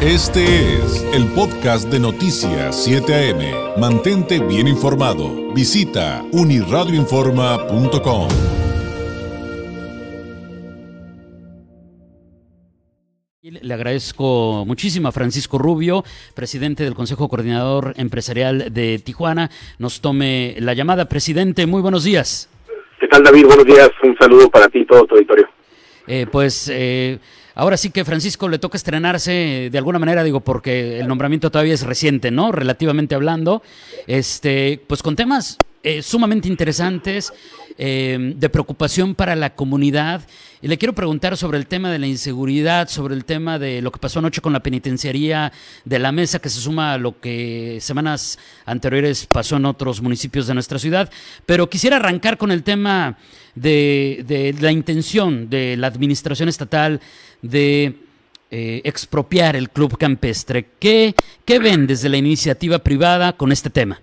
Este es el podcast de Noticias 7 AM. Mantente bien informado. Visita uniradioinforma.com. Le agradezco muchísimo a Francisco Rubio, presidente del Consejo Coordinador Empresarial de Tijuana. Nos tome la llamada. Presidente, muy buenos días. ¿Qué tal, David? Buenos días. Un saludo para ti y todo tu auditorio. Eh, pues eh, ahora sí que Francisco le toca estrenarse de alguna manera, digo, porque el nombramiento todavía es reciente, ¿no? Relativamente hablando, este, pues con temas eh, sumamente interesantes, eh, de preocupación para la comunidad. Y le quiero preguntar sobre el tema de la inseguridad, sobre el tema de lo que pasó anoche con la penitenciaría de la mesa, que se suma a lo que semanas anteriores pasó en otros municipios de nuestra ciudad. Pero quisiera arrancar con el tema de, la intención de la administración estatal de eh, expropiar el club campestre. ¿Qué, ¿Qué ven desde la iniciativa privada con este tema?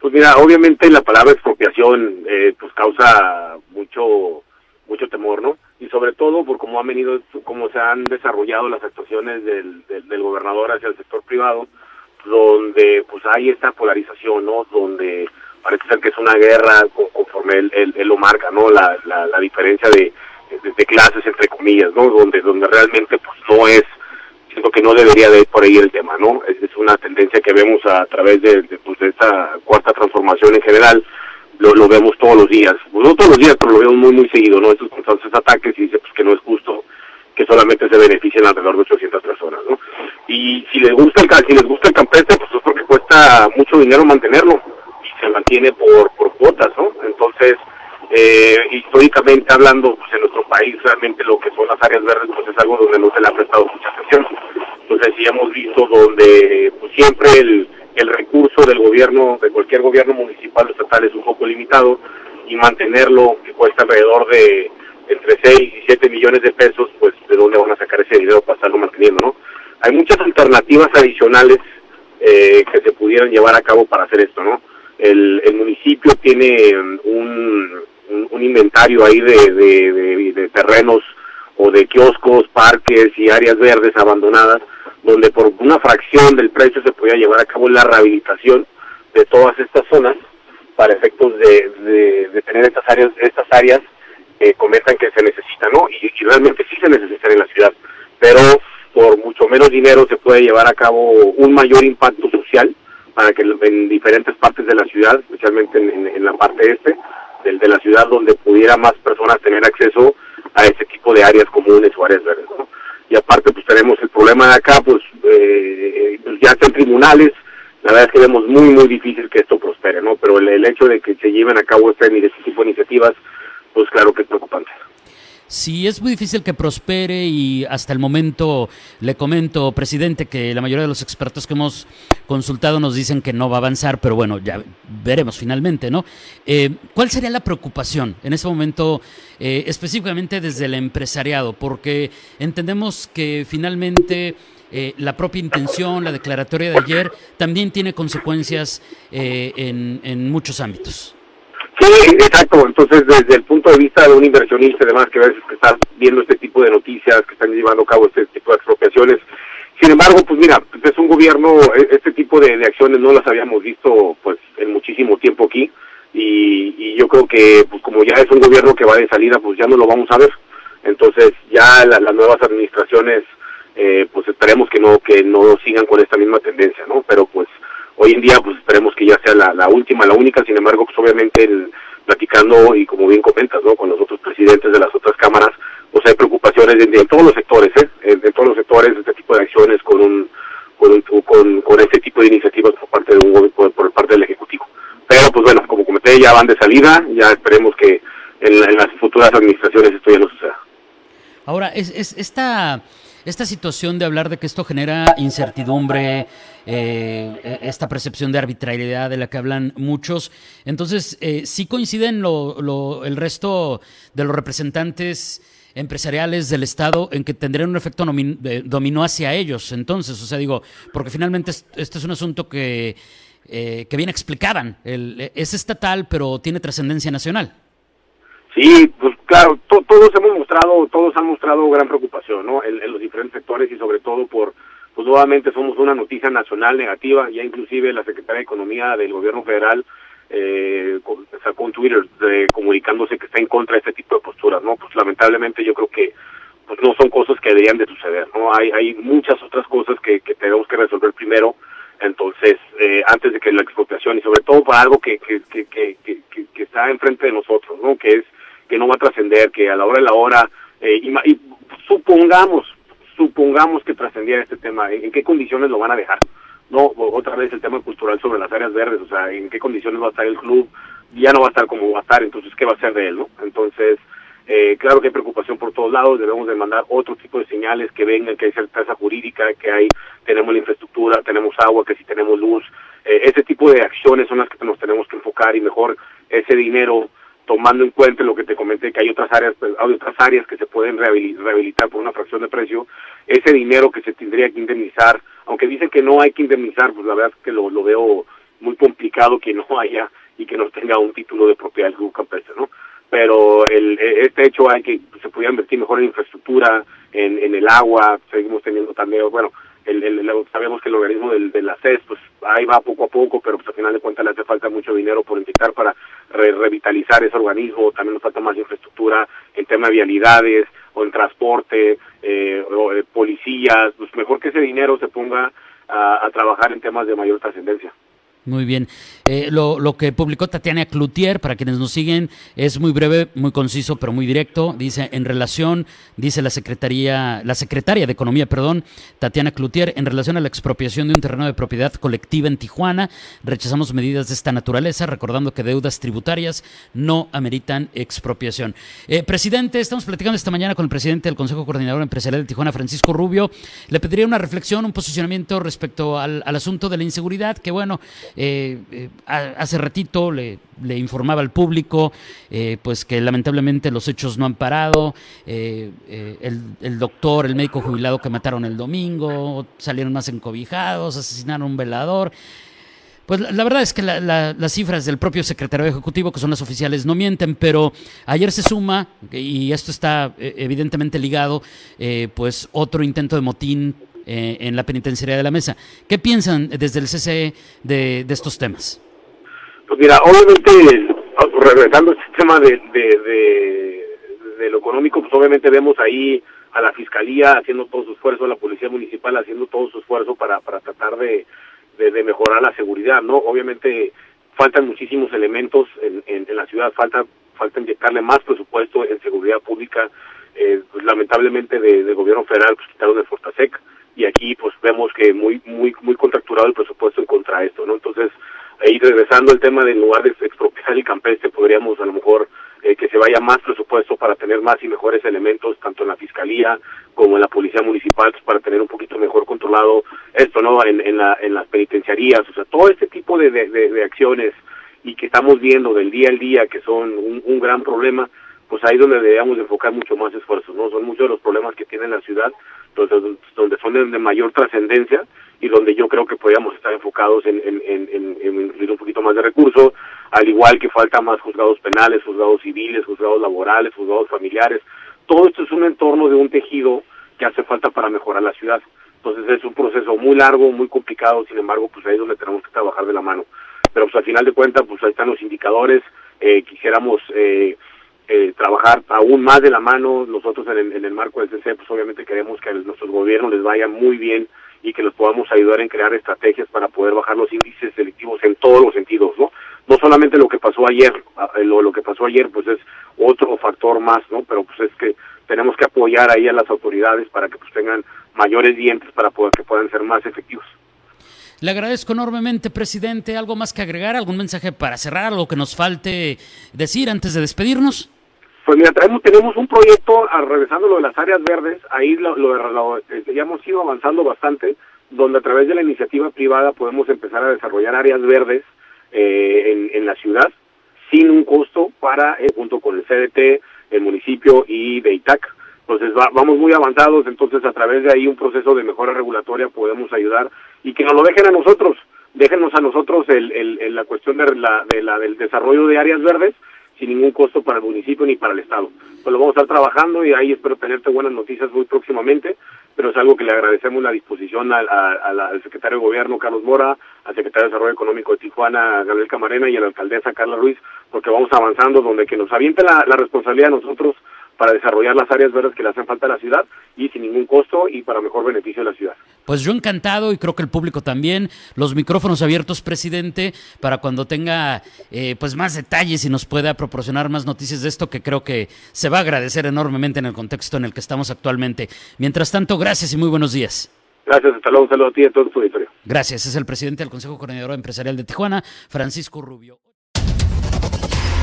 Pues mira, obviamente la palabra expropiación eh, pues causa mucho mucho temor, ¿no? Y sobre todo por cómo han venido, cómo se han desarrollado las actuaciones del, del, del gobernador hacia el sector privado, donde pues hay esta polarización, ¿no? Donde parece ser que es una guerra conforme él, él, lo marca, ¿no? La, la, la diferencia de, de, de, clases, entre comillas, ¿no? Donde, donde realmente pues no es, siento que no debería de ir por ahí el tema, ¿no? Es, una tendencia que vemos a, través de, pues, de esta cuarta transformación en general, lo, lo vemos todos los días, pues no todos los días, pero lo vemos muy, muy seguido, ¿no? Estos constantes ataques y dice pues que no es justo que solamente se beneficien alrededor de 800 personas, ¿no? Y si les gusta el, si les gusta el campestre, pues es porque cuesta mucho dinero mantenerlo y se mantiene por, por cuotas, ¿no? Entonces, eh, históricamente hablando, pues en nuestro país realmente lo que son las áreas verdes, pues es algo donde no se le donde pues, siempre el, recurso del gobierno, de cualquier gobierno municipal o estatal es un poco limitado y mantenerlo, que cuesta alrededor de entre 6 y 7 millones de pesos, pues de dónde van a sacar ese dinero para estarlo manteniendo, ¿no? Hay muchas alternativas adicionales eh, que se pudieran llevar a cabo para hacer esto, ¿no? El, el municipio tiene un, un, inventario ahí de terrenos o de kioscos, parques y áreas verdes abandonadas, donde por una fracción del precio se podía llevar a cabo la rehabilitación de todas estas zonas para efectos de, de, tener estas áreas, estas áreas que comentan que se necesitan, ¿no? Y, realmente sí se necesitan en la ciudad, pero por mucho menos dinero se puede llevar a cabo un mayor impacto social para que en diferentes partes de la ciudad, especialmente en, la parte este de, de, la ciudad, donde pudiera más personas tener acceso a ese tipo de áreas comunes o áreas verdes. Y aparte, pues tenemos el problema de acá, pues, eh, pues ya están tribunales, la verdad es que vemos muy, muy difícil que esto prospere, ¿no? Pero el, hecho de que se lleven a cabo este, este tipo de iniciativas, pues claro que es preocupante. Sí, es muy difícil que prospere y hasta el momento le comento, presidente, que la mayoría de los expertos que hemos consultado nos dicen que no va a avanzar, pero bueno, ya veremos finalmente, ¿no? Eh, ¿Cuál sería la preocupación en ese momento, eh, específicamente desde el empresariado? Porque entendemos que finalmente... Eh, la propia intención, la declaratoria de ayer, también tiene consecuencias eh, en, en muchos ámbitos. Sí, exacto. Entonces, desde el punto de vista de un inversionista, además, que a veces que está viendo este tipo de noticias, que están llevando a cabo este tipo de expropiaciones, sin embargo, pues mira, es un gobierno, este tipo de, acciones no las habíamos visto pues en muchísimo tiempo aquí y, y yo creo que pues como ya es un gobierno que va de salida, pues ya no lo vamos a ver. Entonces, ya la, las nuevas administraciones eh, pues esperemos que no que no sigan con esta misma tendencia, ¿no? Pero pues hoy en día pues la, última, la única, sin embargo pues obviamente platicando y como bien comentas, ¿no? Con los otros presidentes de las otras cámaras, pues hay preocupaciones en, todos los sectores, ¿eh? En, todos los sectores este tipo de acciones con un con, un, con, este tipo de iniciativas por parte de un por, por parte del ejecutivo. Pero pues bueno, como comenté, ya van de salida, ya esperemos que en, en las futuras administraciones esto ya no suceda. Ahora, es esta esta situación de hablar de que esto genera incertidumbre, eh, esta percepción de arbitrariedad de la que hablan muchos, entonces eh, sí coinciden lo, lo, el resto de los representantes empresariales del Estado en que tendrían un efecto dominó hacia ellos. Entonces, o sea, digo, porque finalmente este es un asunto que, eh, que bien explicaban. El, es estatal, pero tiene trascendencia nacional. Sí, pues claro, to todos hemos mostrado, todos han mostrado gran preocupación, ¿no? En, los diferentes sectores y sobre todo por, pues nuevamente somos una noticia nacional negativa, ya inclusive la Secretaría de Economía del Gobierno Federal eh, sacó un Twitter comunicándose que está en contra de este tipo de posturas, ¿no? Pues lamentablemente yo creo que pues no son cosas que deberían de suceder, ¿no? Hay, hay muchas otras cosas que, que tenemos que resolver primero, entonces, eh, antes de que la expropiación, y sobre todo para algo que, que, que, que, que, está enfrente de nosotros, ¿no? Que es que no va a trascender, que a la hora de la hora, eh, y supongamos, supongamos que trascendiera este tema, ¿en qué condiciones lo van a dejar? No, otra vez el tema cultural sobre las áreas verdes, o sea, en qué condiciones va a estar el club, ya no va a estar como va a estar, entonces, ¿qué va a ser de él, no? Entonces, eh, claro que hay preocupación por todos lados, debemos de mandar otro tipo de señales que vengan, que hay certeza jurídica, que hay, tenemos la infraestructura, tenemos agua, que si tenemos luz, eh, ese tipo de acciones son las que nos tenemos que enfocar y mejor ese dinero tomando en cuenta lo que te comenté, que hay otras áreas, pues, hay otras áreas que se pueden rehabilitar por una fracción de precio, ese dinero que se tendría que indemnizar, aunque dicen que no hay que indemnizar, pues la verdad es que lo, veo muy complicado que no haya y que no tenga un título de propiedad del club campestre, ¿no? Pero el, este hecho hay que se pudiera invertir mejor en infraestructura, en, en el agua, seguimos teniendo también, bueno, el, sabemos que el organismo del, de la CES, pues ahí va poco a poco, pero pues al final de cuentas le hace falta mucho dinero por inyectar para revitalizar ese organismo, también nos falta más infraestructura en tema de vialidades o en transporte, eh, o eh, policías, pues mejor que ese dinero se ponga a trabajar en temas de mayor trascendencia. Muy bien. Eh, lo, lo, que publicó Tatiana Cloutier, para quienes nos siguen, es muy breve, muy conciso, pero muy directo. Dice, en relación, dice la Secretaría, la Secretaria de Economía, perdón, Tatiana Cloutier, en relación a la expropiación de un terreno de propiedad colectiva en Tijuana, rechazamos medidas de esta naturaleza, recordando que deudas tributarias no ameritan expropiación. Eh, presidente, estamos platicando esta mañana con el presidente del Consejo Coordinador Empresarial de Tijuana, Francisco Rubio. Le pediría una reflexión, un posicionamiento respecto al, al asunto de la inseguridad, que bueno, eh, eh, hace ratito le, informaba al público eh, pues que lamentablemente los hechos no han parado. el, el, doctor, el médico jubilado que mataron el domingo, salieron más encobijados, asesinaron un velador. Pues la, verdad es que las cifras del propio secretario ejecutivo, que son las oficiales, no mienten, pero ayer se suma, y esto está evidentemente ligado, pues otro intento de motín eh, en la penitenciaría de la mesa. ¿Qué piensan desde el CCE de, estos temas? Pues mira, obviamente, regresando al tema de, de, lo económico, pues obviamente vemos ahí a la Fiscalía haciendo todo su esfuerzo, a la Policía Municipal haciendo todo su esfuerzo para, para tratar de, de, mejorar la seguridad, ¿no? Obviamente faltan muchísimos elementos en, en, la ciudad, falta, falta inyectarle más presupuesto en seguridad pública, eh, pues, lamentablemente de, de, gobierno federal pues quitaron el Fortasec, y aquí pues vemos que muy muy muy contracturado el presupuesto en contra de esto, ¿no? Entonces, ahí regresando al tema del lugar de expropiar el campestre, podríamos a lo mejor eh, que se vaya más presupuesto para tener más y mejores elementos, tanto en la Fiscalía como en la Policía Municipal, pues, para tener un poquito mejor controlado esto, ¿no? En, en, la, en las penitenciarías, o sea, todo este tipo de, de, acciones y que estamos viendo del día al día que son un, un gran problema, pues ahí donde debemos enfocar mucho más esfuerzos, ¿no? Son muchos de los problemas que tiene la ciudad, donde, son de, mayor trascendencia y donde yo creo que podríamos estar enfocados en, en, en, en, incluir un poquito más de recursos, al igual que falta más juzgados penales, juzgados civiles, juzgados laborales, juzgados familiares. Todo esto es un entorno de un tejido que hace falta para mejorar la ciudad. Entonces es un proceso muy largo, muy complicado, sin embargo, pues ahí es donde tenemos que trabajar de la mano. Pero pues al final de cuentas, pues ahí están los indicadores, eh, quisiéramos eh, eh, trabajar aún más de la mano nosotros en el, en el marco del CC, pues obviamente queremos que a nuestros gobiernos les vaya muy bien y que los podamos ayudar en crear estrategias para poder bajar los índices delictivos en todos los sentidos, ¿no? No solamente lo que pasó ayer, lo, lo que pasó ayer pues es otro factor más, ¿no? Pero pues es que tenemos que apoyar ahí a las autoridades para que pues tengan mayores dientes para poder que puedan ser más efectivos. Le agradezco enormemente, presidente. ¿Algo más que agregar? ¿Algún mensaje para cerrar? ¿Algo que nos falte decir antes de despedirnos? Pues mira, traemos, tenemos un proyecto, a, regresando lo de las áreas verdes, ahí lo, lo, este, ya hemos ido avanzando bastante, donde a través de la iniciativa privada podemos empezar a desarrollar áreas verdes eh, en, la ciudad sin un costo para, eh, junto con el CDT, el municipio y de ITAC. Entonces vamos muy avanzados, entonces a través de ahí un proceso de mejora regulatoria podemos ayudar y que nos lo dejen a nosotros, déjenos a nosotros el, el, la cuestión de la, de la, del desarrollo de áreas verdes sin ningún costo para el municipio ni para el Estado. Pues lo vamos a estar trabajando y ahí espero tenerte buenas noticias muy próximamente, pero es algo que le agradecemos la disposición al, al secretario de Gobierno, Carlos Mora, al secretario de Desarrollo Económico de Tijuana, Gabriel Camarena, y a la alcaldesa Carla Ruiz, porque vamos avanzando donde que nos aviente la, la responsabilidad a nosotros para desarrollar las áreas verdes que le hacen falta a la ciudad y sin ningún costo y para mejor beneficio de la ciudad. Pues yo encantado y creo que el público también. Los micrófonos abiertos, presidente, para cuando tenga eh, pues más detalles y nos pueda proporcionar más noticias de esto que creo que se va a agradecer enormemente en el contexto en el que estamos actualmente. Mientras tanto, gracias y muy buenos días. Gracias, hasta luego, un saludo a ti y a todo tu auditorio. Gracias, es el presidente del Consejo Coordinador Empresarial de Tijuana, Francisco Rubio.